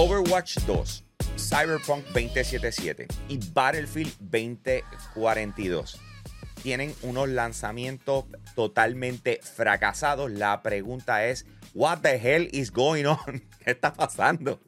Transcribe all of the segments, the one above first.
Overwatch 2, Cyberpunk 2077 y Battlefield 2042 tienen unos lanzamientos totalmente fracasados. La pregunta es, what the hell is going on? ¿Qué está pasando?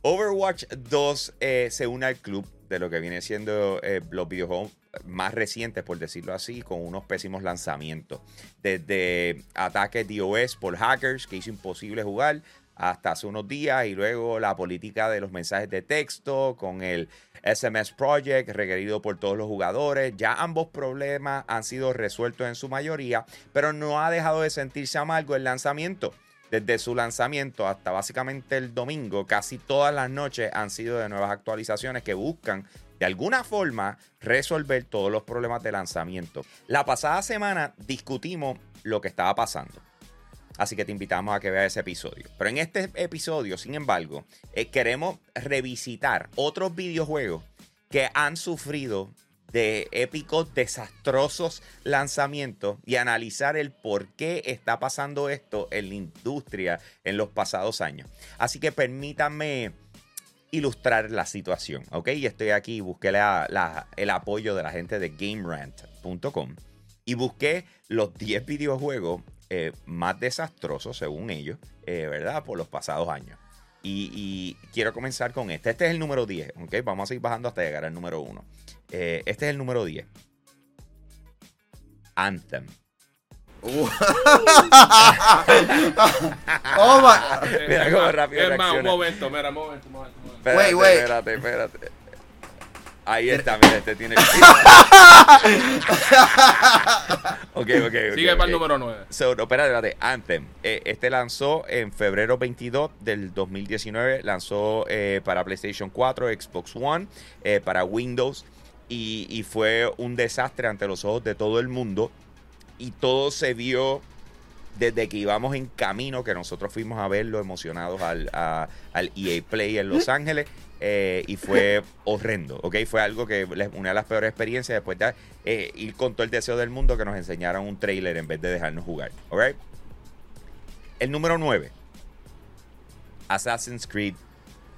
Overwatch 2 eh, se une al club de lo que viene siendo eh, los videojuegos más recientes, por decirlo así, con unos pésimos lanzamientos. Desde ataques DOS por hackers que hizo imposible jugar hasta hace unos días y luego la política de los mensajes de texto con el SMS Project requerido por todos los jugadores. Ya ambos problemas han sido resueltos en su mayoría, pero no ha dejado de sentirse amargo el lanzamiento. Desde su lanzamiento hasta básicamente el domingo, casi todas las noches han sido de nuevas actualizaciones que buscan de alguna forma resolver todos los problemas de lanzamiento. La pasada semana discutimos lo que estaba pasando. Así que te invitamos a que veas ese episodio. Pero en este episodio, sin embargo, eh, queremos revisitar otros videojuegos que han sufrido de épicos, desastrosos lanzamientos y analizar el por qué está pasando esto en la industria en los pasados años. Así que permítanme ilustrar la situación, ¿ok? Y estoy aquí, busqué el apoyo de la gente de GameRant.com y busqué los 10 videojuegos eh, más desastrosos, según ellos, eh, ¿verdad? Por los pasados años. Y, quiero comenzar con este. Este es el número 10, ¿ok? Vamos a seguir bajando hasta llegar al número 1. Eh, este es el número 10. Anthem. Uh. oh my. Mira cómo rápido. Es más, un momento, mira, un momento, un momento. Espérate, wait, Espérate, espérate. Ahí está, mira, este tiene. ok, ok, Sigue para el número 9. So, espérate, espérate. Anthem. Eh, este lanzó en febrero 22 del 2019. Lanzó eh, para PlayStation 4, Xbox One, eh, para Windows. Y, y, fue un desastre ante los ojos de todo el mundo. Y todo se vio desde que íbamos en camino, que nosotros fuimos a verlo emocionados al, al EA Play en Los Ángeles. Eh, y fue horrendo, ¿ok? Fue algo que una de las peores experiencias después de eh, ir con todo el deseo del mundo que nos enseñaran un trailer en vez de dejarnos jugar, ¿ok? El número 9, Assassin's Creed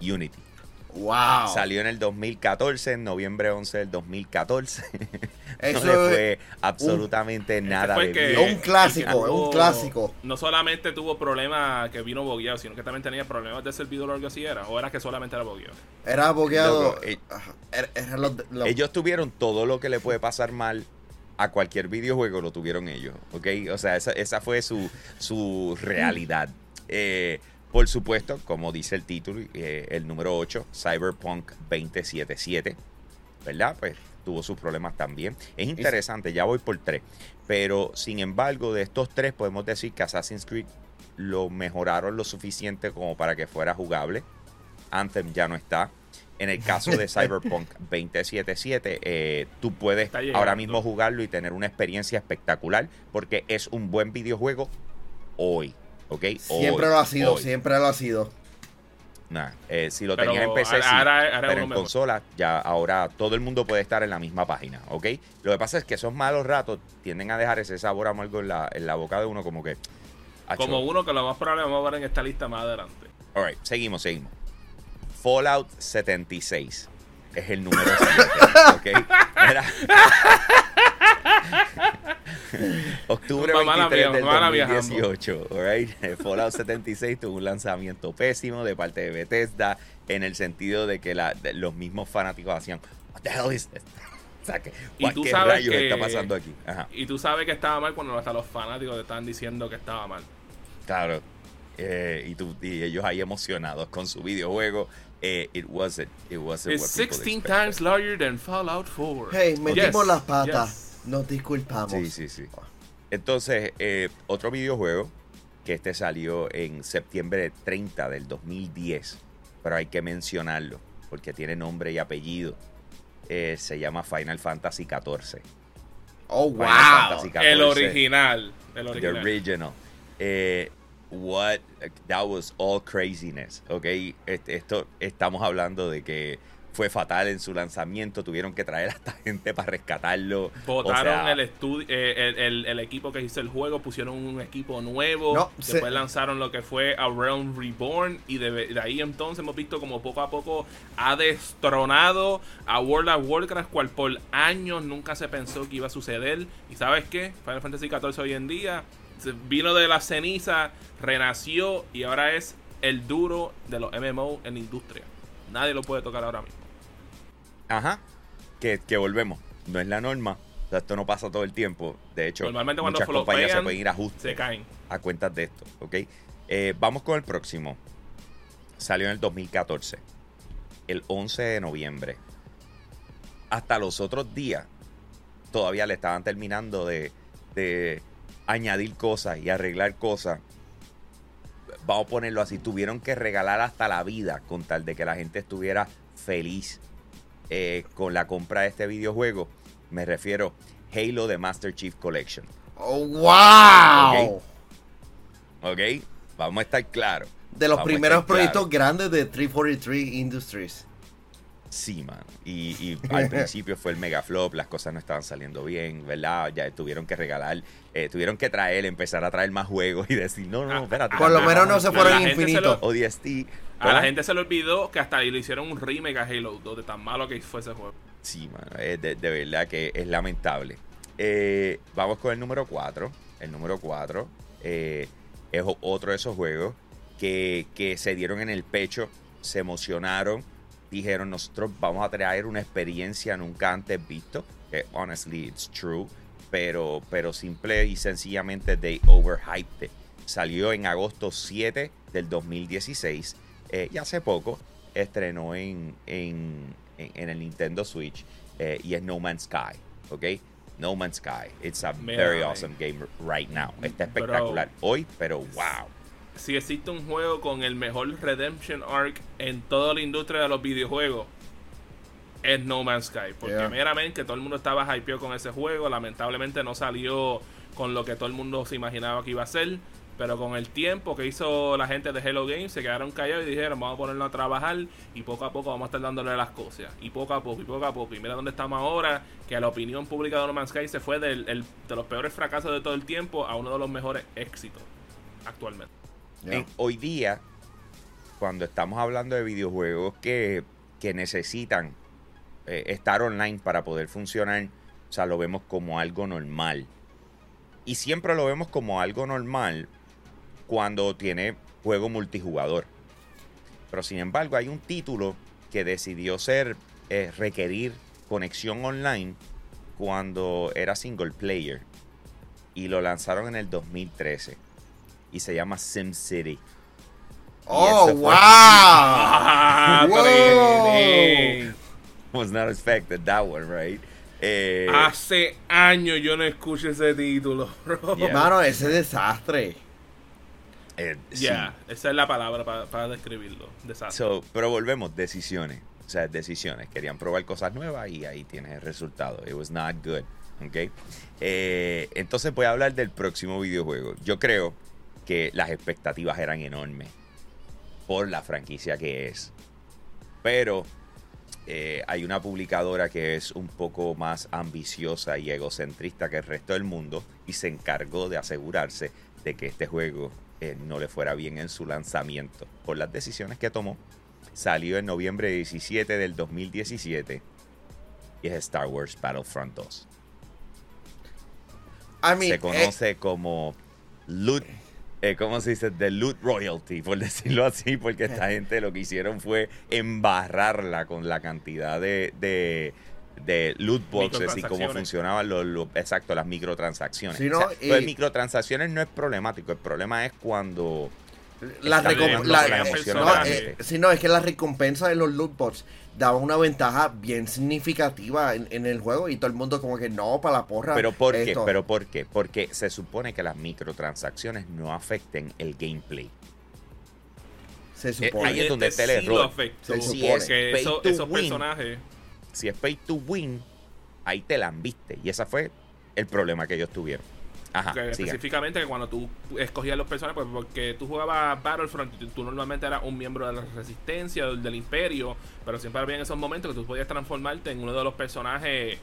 Unity. Wow. Salió en el 2014, en noviembre 11 del 2014. Eso no fue absolutamente nada de Un clásico, un clásico. No solamente tuvo problemas que vino bogueado, sino que también tenía problemas de servidor o algo así era. ¿O era que solamente era bogueado? Era bogueado. Eh, ellos tuvieron todo lo que le puede pasar mal a cualquier videojuego, lo tuvieron ellos. ¿Ok? O sea, esa, esa fue su, su realidad. Eh, por supuesto, como dice el título, eh, el número 8, Cyberpunk 2077, ¿verdad? Pues tuvo sus problemas también. Es interesante, ya voy por tres. Pero sin embargo, de estos tres podemos decir que Assassin's Creed lo mejoraron lo suficiente como para que fuera jugable. Anthem ya no está. En el caso de Cyberpunk 2077, eh, tú puedes ahora mismo jugarlo y tener una experiencia espectacular porque es un buen videojuego hoy. Siempre lo ha sido, siempre lo ha sido. Nah, eh, si lo tenías en PC, sí, pero en consola, ya ahora todo el mundo puede estar en la misma página, ¿ok? Lo que pasa es que esos malos ratos tienden a dejar ese sabor amargo en la, en la boca de uno, como que. Como uno que lo más probable vamos a ver en esta lista más adelante. Alright, seguimos, seguimos. Fallout 76 es el número 7, ¿ok? Octubre 23 del 2018, right? Fallout 76 tuvo un lanzamiento pésimo de parte de Bethesda en el sentido de que los mismos fanáticos hacían What the hell is this? y tú ¿qué sabes rayos que, está pasando aquí? Y tú sabes que estaba mal cuando hasta los fanáticos te estaban diciendo que estaba mal. Claro. Eh, y, tú, y ellos ahí emocionados con su videojuego. Eh, it wasn't. It wasn't It's 16 times larger than Fallout 4. Hey, metimos las patas. Nos disculpamos. Sí, sí, sí. Entonces, eh, otro videojuego que este salió en septiembre 30 del 2010, pero hay que mencionarlo porque tiene nombre y apellido. Eh, se llama Final Fantasy XIV. Oh, wow. el original. El original. The original. Eh, what that was all craziness, ¿ok? Este, esto estamos hablando de que fue fatal en su lanzamiento. Tuvieron que traer a esta gente para rescatarlo. Votaron el, estudio, eh, el, equipo que hizo el juego, pusieron un equipo nuevo. después lanzaron lo que fue A Realm Reborn. Y de, ahí entonces hemos visto como poco a poco ha destronado a World of Warcraft, cual por años nunca se pensó que iba a suceder. Y sabes qué? Final Fantasy XIV hoy en día vino de la ceniza, renació y ahora es el duro de los MMO en la industria. Nadie lo puede tocar ahora mismo. Ajá. Que, volvemos. No es la norma. O sea, esto no pasa todo el tiempo. De hecho, Normalmente cuando muchas compañías se pueden ir a ajustes. Se caen. A cuentas de esto. ¿Ok? Eh, vamos con el próximo. Salió en el 2014. El 11 de noviembre. Hasta los otros días. Todavía le estaban terminando de, de añadir cosas y arreglar cosas. Vamos a ponerlo así. Tuvieron que regalar hasta la vida con tal de que la gente estuviera feliz eh, con la compra de este videojuego. Me refiero Halo de Master Chief Collection. ¡Oh, wow! ¿Ok? Vamos a estar claros. De los primeros proyectos grandes de 343 Industries. Sí, man. Y, al principio fue el mega flop, las cosas no estaban saliendo bien, ¿verdad? Ya tuvieron que regalar, eh, tuvieron que traer, empezar a traer más juegos y decir, no, no, espérate. Por lo menos no se fueron infinitos. O DST. A la gente se le olvidó que hasta ahí le hicieron un remake a Halo 2 de tan malo que fue ese juego. Sí, man, de, verdad que es lamentable. Eh, vamos con el número 4. El número 4 eh, es otro de esos juegos que, que se dieron en el pecho, se emocionaron dijeron nosotros vamos a traer una experiencia nunca antes visto, que honestly it's true, pero, pero simple y sencillamente they overhyped Salió en agosto 7 del 2016 eh, y hace poco estrenó en, en, en, el Nintendo Switch eh, y es No Man's Sky, ¿ok? No Man's Sky. It's a very awesome game right now. Está espectacular hoy, pero wow si existe un juego con el mejor Redemption Arc en toda la industria de los videojuegos, es No Man's Sky. Porque meramente todo el mundo estaba hypeado con ese juego. Lamentablemente no salió con lo que todo el mundo se imaginaba que iba a ser. Pero con el tiempo que hizo la gente de Hello Games, se quedaron callados y dijeron, vamos a ponerlo a trabajar y poco a poco vamos a estar dándole las cosas. Y poco a poco, y poco a poco. Y mira dónde estamos ahora, que la opinión pública de No Man's Sky se fue del, de los peores fracasos de todo el tiempo a uno de los mejores éxitos actualmente hoy día, cuando estamos hablando de videojuegos que, necesitan eh, estar online para poder funcionar, o sea, lo vemos como algo normal. Y siempre lo vemos como algo normal cuando tiene juego multijugador. Pero sin embargo, hay un título que decidió ser eh, requerir conexión online cuando era single player. Y lo lanzaron en el 2013 y se llama Sim City. Oh, wow. Was not expected that one, right? Eh, Hace años yo no escucho ese título, bro. Mano, ese desastre. Eh, ya, esa es la palabra para, describirlo. Desastre. pero volvemos, decisiones. O sea, decisiones. Querían probar cosas nuevas y ahí tienes el resultado. It was not good. ¿Ok? Eh, entonces voy a hablar del próximo videojuego. Yo creo que las expectativas eran enormes por la franquicia que es. Pero eh, hay una publicadora que es un poco más ambiciosa y egocentrista que el resto del mundo y se encargó de asegurarse de que este juego eh, no le fuera bien en su lanzamiento por las decisiones que tomó. Salió en noviembre 17 del 2017 y es Star Wars Battlefront 2. se eh, conoce como Loot eh, ¿cómo se dice? De loot royalty, por decirlo así, porque esta gente lo que hicieron fue embarrarla con la cantidad de, de, loot boxes y cómo funcionaban los, exacto, las microtransacciones. Si no, microtransacciones no es problemático, el problema es cuando la, la, no, eh, no, es que la recompensa de los loot boxes daba una ventaja bien significativa en, el juego y todo el mundo como que no, para la porra. ¿Pero por qué? ¿Pero por qué? Porque se supone que las microtransacciones no afecten el gameplay. Se eh, supone. ahí es donde está el error. si es pay to esos win, personajes... Si es pay to win, ahí te la han viste. Y ese fue el problema que ellos tuvieron. Específicamente que cuando tú escogías los personajes, pues porque tú jugabas Battlefront, tú, normalmente eras un miembro de la Resistencia, del, del Imperio, pero siempre había en esos momentos que tú podías transformarte en uno de los personajes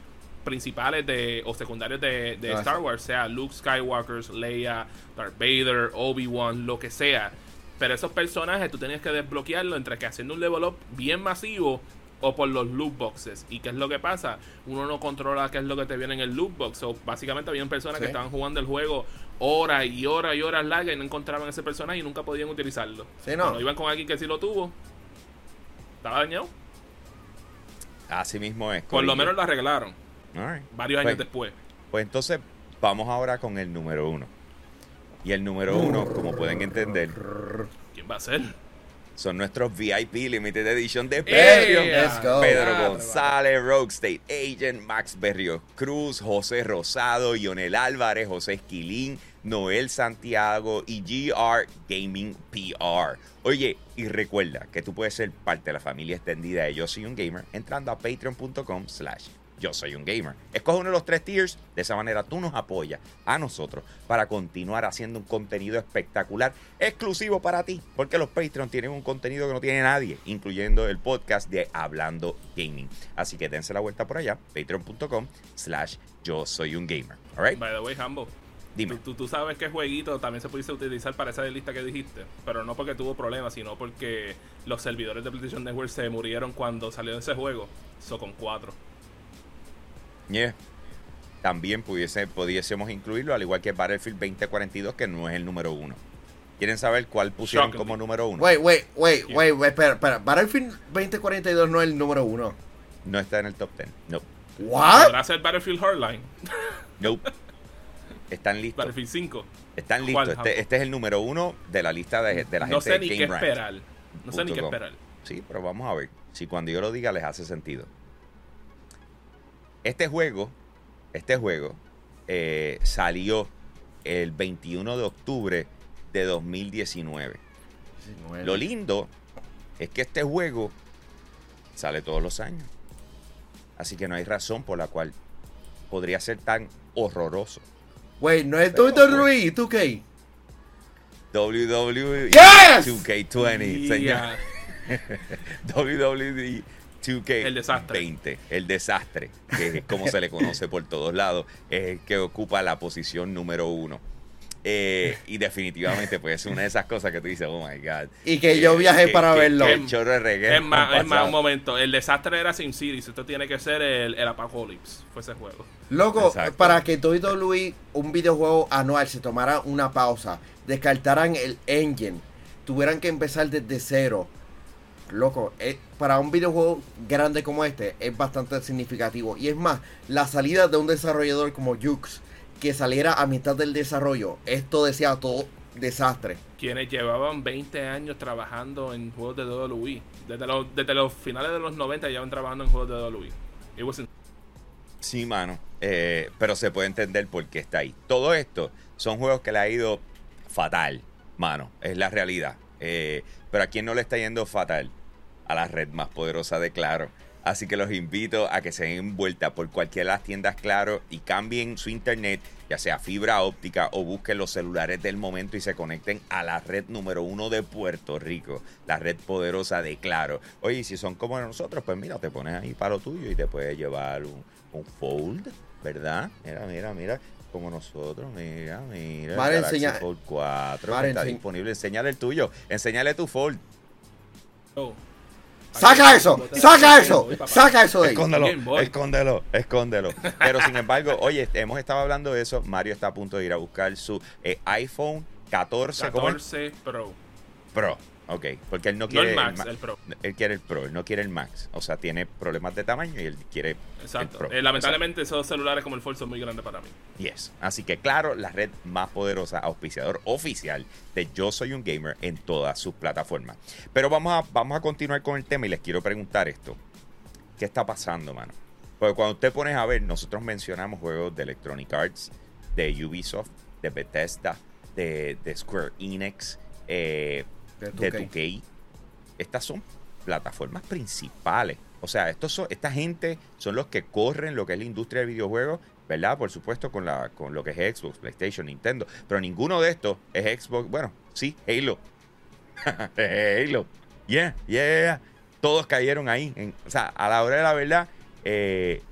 principales de o secundarios de, ah, Star Wars, sea Luke Skywalker, Leia, Darth Vader, Obi-Wan, lo que sea. Pero esos personajes tú tenías que desbloquearlo entre que haciendo un level up bien masivo o por los loot boxes. ¿Y qué es lo que pasa? Uno no controla qué es lo que te viene en el loot box. O básicamente habían personas que estaban jugando el juego horas y horas y horas largas y no encontraban ese personaje y nunca podían utilizarlo. Sí, no. Cuando iban con alguien que sí lo tuvo, estaba dañado. Así mismo es. Por lo menos lo arreglaron. Varios años pues, después. Pues entonces vamos ahora con el número uno. Y el número uno, como pueden entender. ¿Quién va a ser? Son nuestros VIP Limited Edition de Pedro. Pedro González, Rogue State Agent, Max Berrio Cruz, José Rosado, Ionel Álvarez, José Esquilín, Noel Santiago y GR Gaming PR. Oye, y recuerda que tú puedes ser parte de la familia extendida de Yo Soy Un Gamer entrando a patreon.com slash yo soy un gamer. Escoge uno de los tres tiers, de esa manera tú nos apoyas a nosotros para continuar haciendo un contenido espectacular exclusivo para ti, porque los Patreon tienen un contenido que no tiene nadie, incluyendo el podcast de Hablando Gaming. Así que dense la vuelta por allá, patreon.com slash yo soy un gamer. Alright? By the way, Hambo. Dime. Tú, tú, sabes que jueguito también se pudiese utilizar para esa lista que dijiste, pero no porque tuvo problemas, sino porque los servidores de PlayStation Network se murieron cuando salió ese juego. So con cuatro. También pudiese, pudiésemos incluirlo, al igual que Battlefield 2042, que no es el número uno. ¿Quieren saber cuál pusieron como número uno? Wait, wait, wait, wait, wait, espera, espera. Battlefield 2042 no es el número uno. No está en el top 10. No. ¿What? ¿Podrá ser Battlefield Hardline? No. Están listos. Battlefield 5. Están listos. Este, este, es el número uno de la lista de, de la no gente sé ni qué esperar. No sé ni qué esperar. Sí, pero vamos a ver. Si cuando yo lo diga les hace sentido. Este juego, este juego eh, salió el 21 de octubre de 2019. Lo lindo es que este juego sale todos los años. Así que no hay razón por la cual podría ser tan horroroso. Wait, no es WWE 2K. WWE 2K20, señor. WWE 2K el desastre. 20, el desastre, que es como se le conoce por todos lados, es el que ocupa la posición número uno. Eh, y definitivamente puede ser una de esas cosas que tú dices, oh my god. Y que yo viajé para verlo. es más, es más, un momento. El desastre era SimCity. Esto tiene que ser el, el Apocalypse. Fue ese juego. Loco, para que WWE, un videojuego anual, se tomara una pausa, descartaran el engine, tuvieran que empezar desde cero loco, eh, para un videojuego grande como este es bastante significativo. Y es más, la salida de un desarrollador como Jux, que saliera a mitad del desarrollo, esto decía todo desastre. Quienes llevaban 20 años trabajando en juegos de WWE. Desde los, desde los finales de los 90 llevan trabajando en juegos de WWE. Sí, mano. Eh, pero se puede entender por qué está ahí. Todo esto son juegos que le ha ido fatal, mano. Es la realidad. Eh, pero a quien no le está yendo fatal, a la red más poderosa de Claro. Así que los invito a que se den vuelta por cualquiera de las tiendas Claro y cambien su internet, ya sea fibra óptica o busquen los celulares del momento y se conecten a la red número uno de Puerto Rico, la red poderosa de Claro. Oye, si son como nosotros, pues mira, te pones ahí para lo tuyo y te puedes llevar un, Fold, ¿verdad? Mira, mira, mira como nosotros. Mira, mira. Vale, enseña... Fold 4 está disponible. Enseñale el tuyo. Enseñale tu Fold. Oh. ¡Saca eso! ¡Saca eso! ¡Saca eso de ahí! Escóndelo, escóndelo, escóndelo. Pero sin embargo, oye, hemos estado hablando de eso. Mario está a punto de ir a buscar su eh, iPhone 14. 14 Pro. Pro. Ok, porque él no quiere el, Max, el, Pro. Él quiere el Pro, él no quiere el Max. O sea, tiene problemas de tamaño y él quiere el Pro. Eh, lamentablemente esos celulares como el Fold son muy grandes para mí. Yes. Así que claro, la red más poderosa, auspiciador oficial de Yo Soy un Gamer en todas sus plataformas. Pero vamos a, vamos a continuar con el tema y les quiero preguntar esto. ¿Qué está pasando, mano? Porque cuando usted pones a ver, nosotros mencionamos juegos de Electronic Arts, de Ubisoft, de Bethesda, de, de Square Enix, eh, de 2K. Estas son plataformas principales. O sea, estos son, esta gente son los que corren lo que es la industria de videojuegos ¿verdad? Por supuesto con, la, con lo que es Xbox, PlayStation, Nintendo. Pero ninguno de estos es Xbox. Bueno, sí, Halo. Halo. Yeah, yeah, yeah. Todos cayeron ahí. o sea, a la hora de la verdad, eh,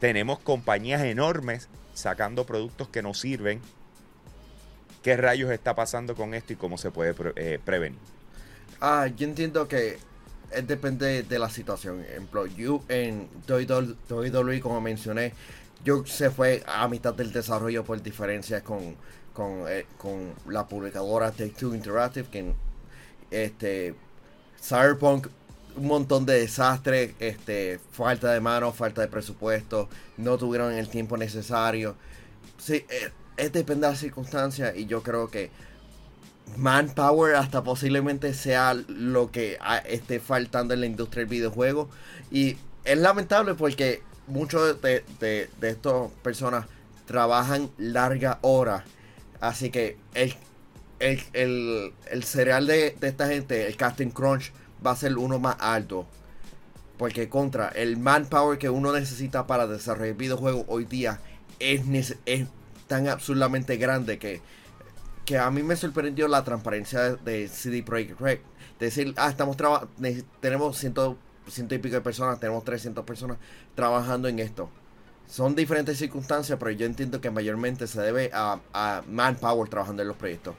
tenemos compañías enormes sacando productos que no sirven. ¿Qué rayos está pasando con esto y cómo se puede eh, prevenir? Ah, yo entiendo que depende de la situación. Ejemplo, yo en WWE, como mencioné, yo se fue a mitad del desarrollo por diferencias con, con, eh, la publicadora Take Two Interactive, que este Cyberpunk un montón de desastres, este, falta de mano, falta de presupuesto, no tuvieron el tiempo necesario. Sí, eh, es, depende de las circunstancias y yo creo que manpower hasta posiblemente sea lo que esté faltando en la industria del videojuego. Y es lamentable porque muchos de, de, estas personas trabajan larga hora. Así que el, el, el, cereal de, de, esta gente, el casting crunch, va a ser uno más alto. Porque contra el manpower que uno necesita para desarrollar videojuegos hoy día es, es tan absurdamente grande que que a mí me sorprendió la transparencia de CD Projekt Red. Decir, ah, estamos tenemos ciento, ciento y pico de personas, tenemos 300 personas trabajando en esto. Son diferentes circunstancias, pero yo entiendo que mayormente se debe a manpower trabajando en los proyectos.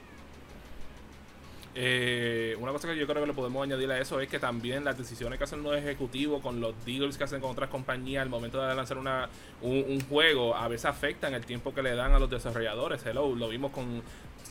Eh, una cosa que yo creo que le podemos añadir a eso es que también las decisiones que hacen los ejecutivos con los deals que hacen con otras compañías al momento de lanzar una, un, juego a veces afectan el tiempo que le dan a los desarrolladores. Hello, lo vimos con,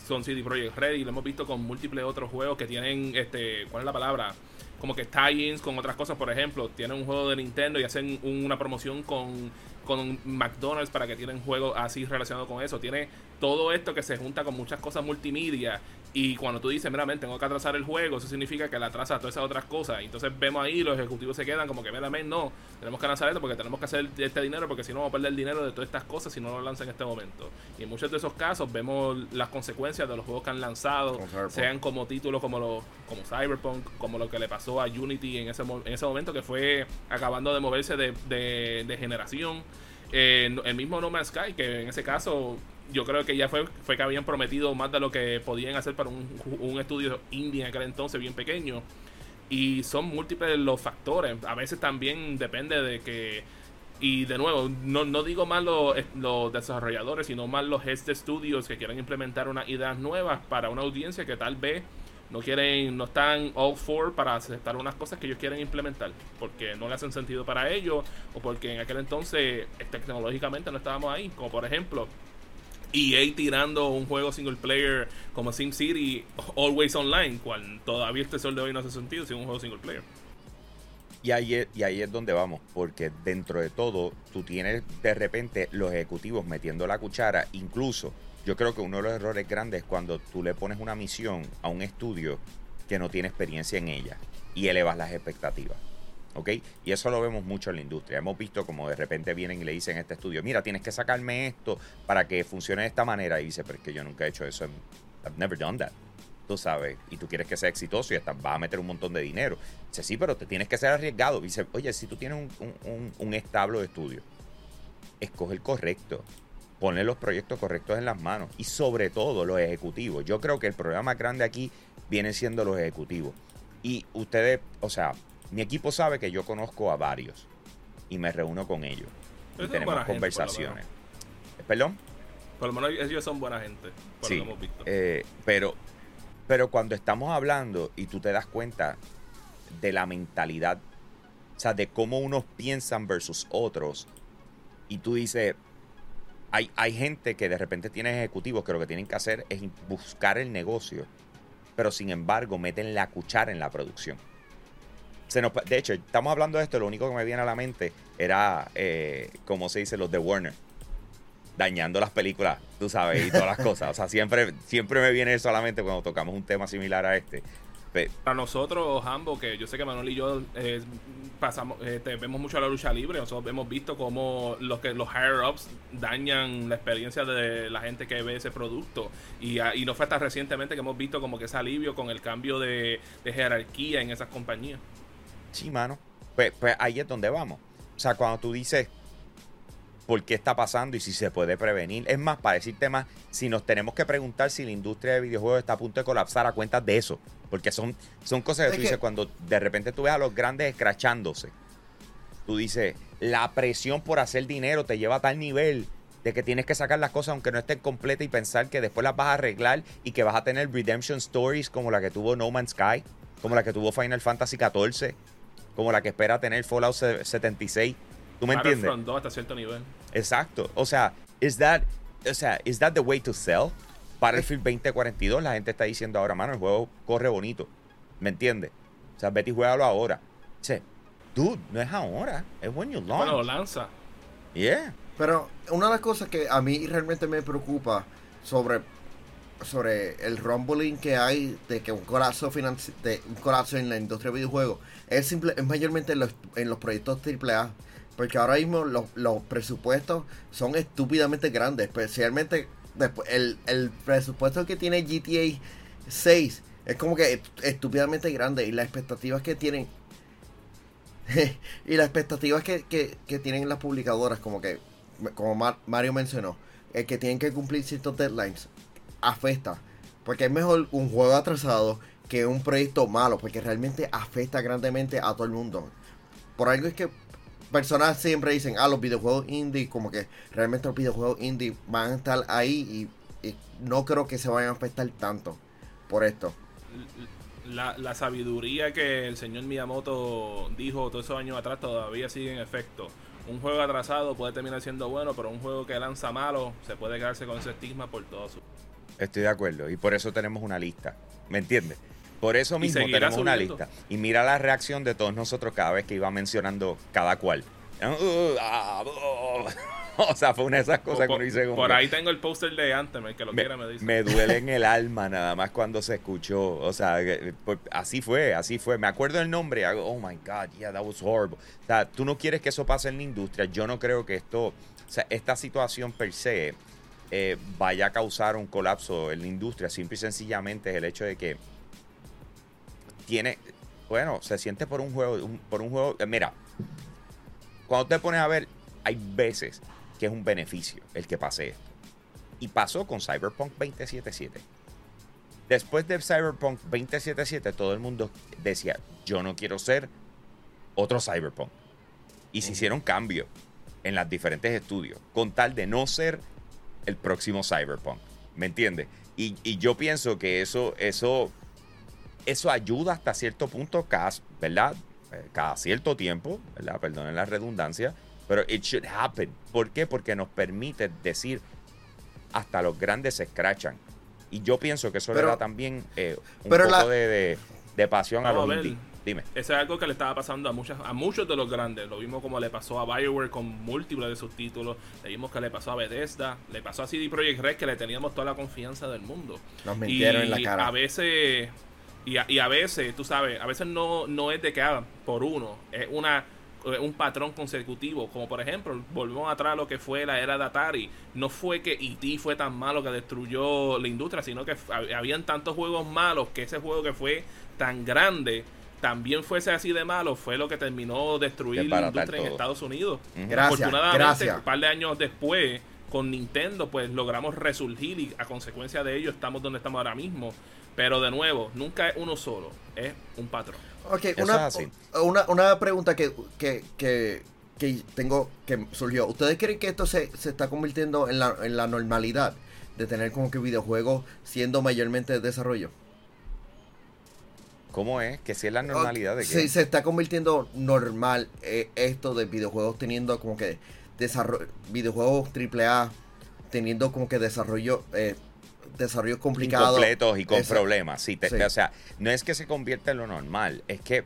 con CD Projekt Red y lo hemos visto con múltiples otros juegos que tienen, este, ¿cuál es la palabra? Como que tie-ins con otras cosas, por ejemplo, tienen un juego de Nintendo y hacen una promoción con, con McDonald's para que tienen juegos así relacionados con eso. Tiene todo esto que se junta con muchas cosas multimedia y cuando tú dices, mira, tengo que atrasar el juego, eso significa que la atrasa todas esas otras cosas. entonces vemos ahí, los ejecutivos se quedan como que, mira, no, tenemos que lanzar esto porque tenemos que hacer este dinero, porque si no vamos a perder el dinero de todas estas cosas si no lo lanzan en este momento. Y en muchos de esos casos vemos las consecuencias de los juegos que han lanzado, sean como títulos como, los, como Cyberpunk, como lo que le pasó a Unity en ese, en ese momento, que fue acabando de moverse de, de, generación. Eh, el mismo No Man's Sky, que en ese caso yo creo que ya fue, fue que habían prometido más de lo que podían hacer para un, un estudio indie en aquel entonces bien pequeño. Y son múltiples los factores. A veces también depende de que... Y de nuevo, no, no digo más los, los desarrolladores, sino más los heads de estudios que quieren implementar unas ideas nuevas para una audiencia que tal vez no quieren, no están all for para aceptar unas cosas que ellos quieren implementar, porque no le hacen sentido para ellos, o porque en aquel entonces tecnológicamente no estábamos ahí, como por ejemplo, EA tirando un juego single player como SimCity Always Online, cual todavía este sol de hoy no hace sentido si un juego single player. Y ahí, es, y ahí es donde vamos, porque dentro de todo, tú tienes de repente los ejecutivos metiendo la cuchara. Incluso, yo creo que uno de los errores grandes es cuando tú le pones una misión a un estudio que no tiene experiencia en ella y elevas las expectativas. ¿Ok? Y eso lo vemos mucho en la industria. Hemos visto como de repente vienen y le dicen a este estudio, mira, tienes que sacarme esto para que funcione de esta manera. Y dice, pero es que yo nunca he hecho eso. I've never done that. Tú sabes, y tú quieres que sea exitoso y hasta vas a meter un montón de dinero. Dice, sí, pero te tienes que ser arriesgado. Dice, oye, si tú tienes un, establo de estudio, escoge el correcto. Ponle los proyectos correctos en las manos. Y sobre todo los ejecutivos. Yo creo que el problema grande aquí viene siendo los ejecutivos. Y ustedes, o sea, mi equipo sabe que yo conozco a varios y me reúno con ellos. y tenemos conversaciones. ¿Perdón? Por lo menos ellos son buena gente, por sí, lo hemos visto. Eh, pero, pero cuando estamos hablando y tú te das cuenta de la mentalidad, o sea, de cómo unos piensan versus otros, y tú dices, hay, hay gente que de repente tiene ejecutivos que lo que tienen que hacer es buscar el negocio, pero sin embargo meten la cuchara en la producción de hecho, estamos hablando de esto, lo único que me viene a la mente era, eh, como se dice, los de Warner. Dañando las películas, tú sabes, y todas las cosas. O sea, siempre, siempre me viene solamente cuando tocamos un tema similar a este. Para nosotros, ambos, que yo sé que Manuel y yo eh, pasamos, eh, vemos mucho la lucha libre, nosotros hemos visto cómo los que los higher ups dañan la experiencia de la gente que ve ese producto. Y, ah, y no fue hasta recientemente que hemos visto como que ese alivio con el cambio de jerarquía en esas compañías. Sí, mano. Pues, pues ahí es donde vamos. O sea, cuando tú dices, por qué está pasando y si se puede prevenir. Es más, para decirte más, si nos tenemos que preguntar si la industria de videojuegos está a punto de colapsar a cuenta de eso. Porque son, son cosas que tú dices cuando de repente tú ves a los grandes escrachándose. Tú dices, la presión por hacer dinero te lleva a tal nivel de que tienes que sacar las cosas aunque no estén completas y pensar que después las vas a arreglar y que vas a tener redemption stories como la que tuvo No Man's Sky, como la que tuvo Final Fantasy XIV, como la que espera tener Fallout 76. ¿Tú me entiendes? hasta cierto nivel. Exacto. O sea, is that, o sea, is that the way to sell? Battlefield 2042, la gente está diciendo ahora, mano, el juego corre bonito. ¿Me entiendes? O sea, Betty, juégalo ahora. O dude, no es ahora, es when you launch. Bueno, lanza. Yeah. Pero una de las cosas que a mí realmente me preocupa sobre, sobre el rumbling que hay de que un colapso, de un colapso en la industria de videojuegos es, simple, es mayormente en los, en los proyectos AAA. Porque ahora mismo los, los presupuestos son estúpidamente grandes, especialmente después, el, el presupuesto que tiene GTA 6 es como que estúpidamente grande y las expectativas que tienen y las expectativas que, que, que tienen las publicadoras como que como Mario mencionó, el que tienen que cumplir ciertos deadlines afecta. Porque es mejor un juego atrasado que un proyecto malo, porque realmente afecta grandemente a todo el mundo. Por algo es que personas siempre dicen, ah, los videojuegos indie, como que realmente los videojuegos indie van a estar ahí y, no creo que se vayan a afectar tanto por esto. La, la, sabiduría que el señor Miyamoto dijo todos esos años atrás todavía sigue en efecto un juego atrasado puede terminar siendo bueno, pero un juego que lanza malo se puede quedarse con ese estigma por todo su. Estoy de acuerdo, y por eso tenemos una lista. ¿Me entiendes? Por eso mismo tenemos una lista. Y mira la reacción de todos nosotros cada vez que iba mencionando cada cual. o sea, fue una de esas cosas que uno dice Por ahí tengo el póster de Anthem, el que lo quiera me dice. Me duele en el alma nada más cuando se escuchó. O sea, pues, así fue, así fue. Me acuerdo el nombre oh my God, yeah, that was horrible. O sea, tú no quieres que eso pase en la industria. Yo no creo que esto, o sea, esta situación per se eh, vaya a causar un colapso en la industria. Simple y sencillamente es el hecho de que tiene, bueno, se siente por un juego, por un juego. Eh, mira, cuando te pones a ver, hay veces que es un beneficio el que pase esto. Y pasó con Cyberpunk 2077. Después de Cyberpunk 2077, todo el mundo decía, yo no quiero ser otro Cyberpunk. Y se hicieron cambios en los diferentes estudios, con tal de no ser el próximo Cyberpunk. ¿Me entiendes? Y, yo pienso que eso, eso, eso ayuda hasta cierto punto, cada, ¿verdad? Eh, cada cierto tiempo, ¿verdad? Perdonen la redundancia, pero it should happen. ¿Por qué? Porque nos permite decir hasta los grandes se escrachan. Y yo pienso que eso le da también eh, un poco de, pasión a los indie. Dime. Eso es algo que le estaba pasando a muchas, a muchos de los grandes. Lo vimos como le pasó a Bioware con múltiples de sus títulos. Le vimos que le pasó a Bethesda. Le pasó a CD Projekt Red que le teníamos toda la confianza del mundo. Nos mintieron en la cara. A veces, y a, y a veces, tú sabes, a veces no, no es de que hagan por uno. Es una un patrón consecutivo. Como por ejemplo, volvemos atrás a lo que fue la era de Atari. No fue que E.T. fue tan malo que destruyó la industria, sino que habían tantos juegos malos que ese juego que fue tan grande también fuese así de malo, fue lo que terminó destruir la industria en Estados Unidos. Gracias, Afortunadamente, un par de años después, con Nintendo, pues logramos resurgir y a consecuencia de ello estamos donde estamos ahora mismo. Pero de nuevo, nunca es uno solo, es un patrón. Ok, una, una, pregunta que, que, que, tengo que surgió. ¿Ustedes creen que esto se, se está convirtiendo en la, en la normalidad de tener como que videojuegos siendo mayormente de desarrollo? ¿Cómo es? Que si es la normalidad de que... Sí, se está convirtiendo normal eh, esto de videojuegos teniendo como que desarrollo, videojuegos AAA teniendo como que desarrollo eh, desarrollos complicados. Completos y con problemas. Sí, O sea, no es que se convierta en lo normal, es que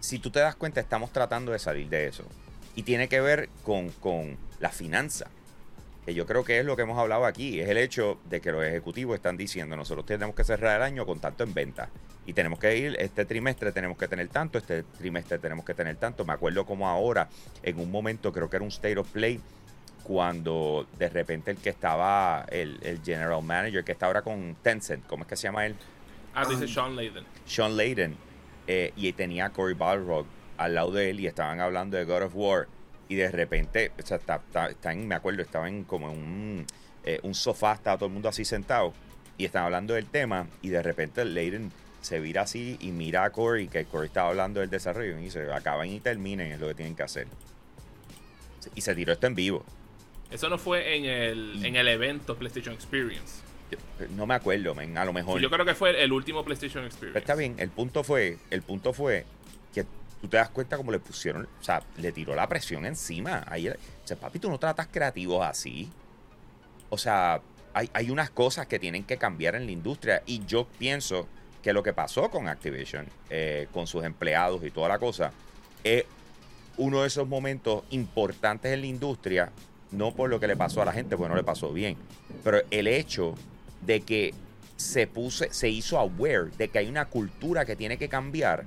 si tú te das cuenta, estamos tratando de salir de eso. Y tiene que ver con, con la finanza. Que yo creo que es lo que hemos hablado aquí. Es el hecho de que los ejecutivos están diciendo, nosotros tenemos que cerrar el año con tanto en venta. Y tenemos que ir, este trimestre tenemos que tener tanto, este trimestre tenemos que tener tanto. Me acuerdo como ahora, en un momento, creo que era un State of Play, cuando de repente el que estaba, el, general manager, que está ahora con Tencent, ¿cómo es que se llama él? Ah, dice Sean Layden. Sean Layden. Eh, y tenía a Cory Balrog al lado de él y estaban hablando de God of War. Y de repente, o sea, está, está, en, me acuerdo, estaba en como en un, eh, un sofá, estaba todo el mundo así sentado y están hablando del tema y de repente Leiden se vira así y mira a Corey, que Corey estaba hablando del desarrollo y dice, acaban y terminen, es lo que tienen que hacer. Y se tiró esto en vivo. Eso no fue en el, en el evento PlayStation Experience. No me acuerdo, a lo mejor. Yo creo que fue el último PlayStation Experience. está bien, el punto fue, el punto fue tú te das cuenta cómo le pusieron, o sea, le tiró la presión encima. Ahí, o sea, papi, tú no tratas creativos así. O sea, hay, hay unas cosas que tienen que cambiar en la industria y yo pienso que lo que pasó con Activision, eh, con sus empleados y toda la cosa, es uno de esos momentos importantes en la industria, no por lo que le pasó a la gente, porque no le pasó bien, pero el hecho de que se, puse, se hizo aware de que hay una cultura que tiene que cambiar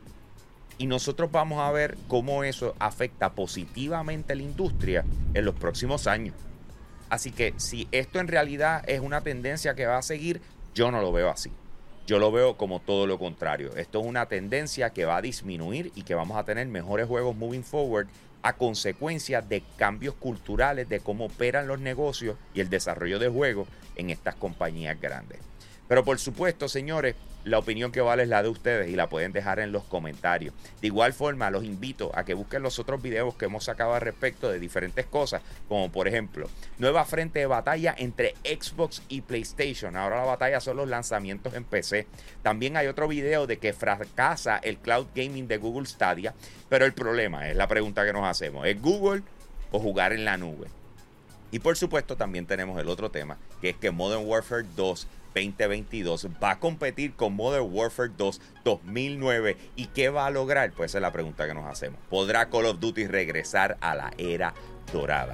y nosotros vamos a ver cómo eso afecta positivamente a la industria en los próximos años. Así que si esto en realidad es una tendencia que va a seguir, yo no lo veo así. Yo lo veo como todo lo contrario. Esto es una tendencia que va a disminuir y que vamos a tener mejores juegos moving forward a consecuencia de cambios culturales de cómo operan los negocios y el desarrollo de juegos en estas compañías grandes. Pero por supuesto, señores, la opinión que vale es la de ustedes y la pueden dejar en los comentarios. De igual forma, los invito a que busquen los otros videos que hemos sacado al respecto de diferentes cosas, como por ejemplo, nueva frente de batalla entre Xbox y PlayStation. Ahora la batalla son los lanzamientos en PC. También hay otro video de que fracasa el cloud gaming de Google Stadia, pero el problema es la pregunta que nos hacemos, ¿es Google o jugar en la nube? Y por supuesto también tenemos el otro tema, que es que Modern Warfare 2 2022 va a competir con Modern Warfare 2 2009 y qué va a lograr? Pues esa es la pregunta que nos hacemos. ¿Podrá Call of Duty regresar a la era dorada?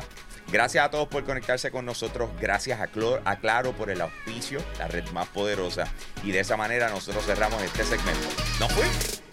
Gracias a todos por conectarse con nosotros. Gracias a, a Claro por el auspicio, la red más poderosa. Y de esa manera nosotros cerramos este segmento. ¿No fue?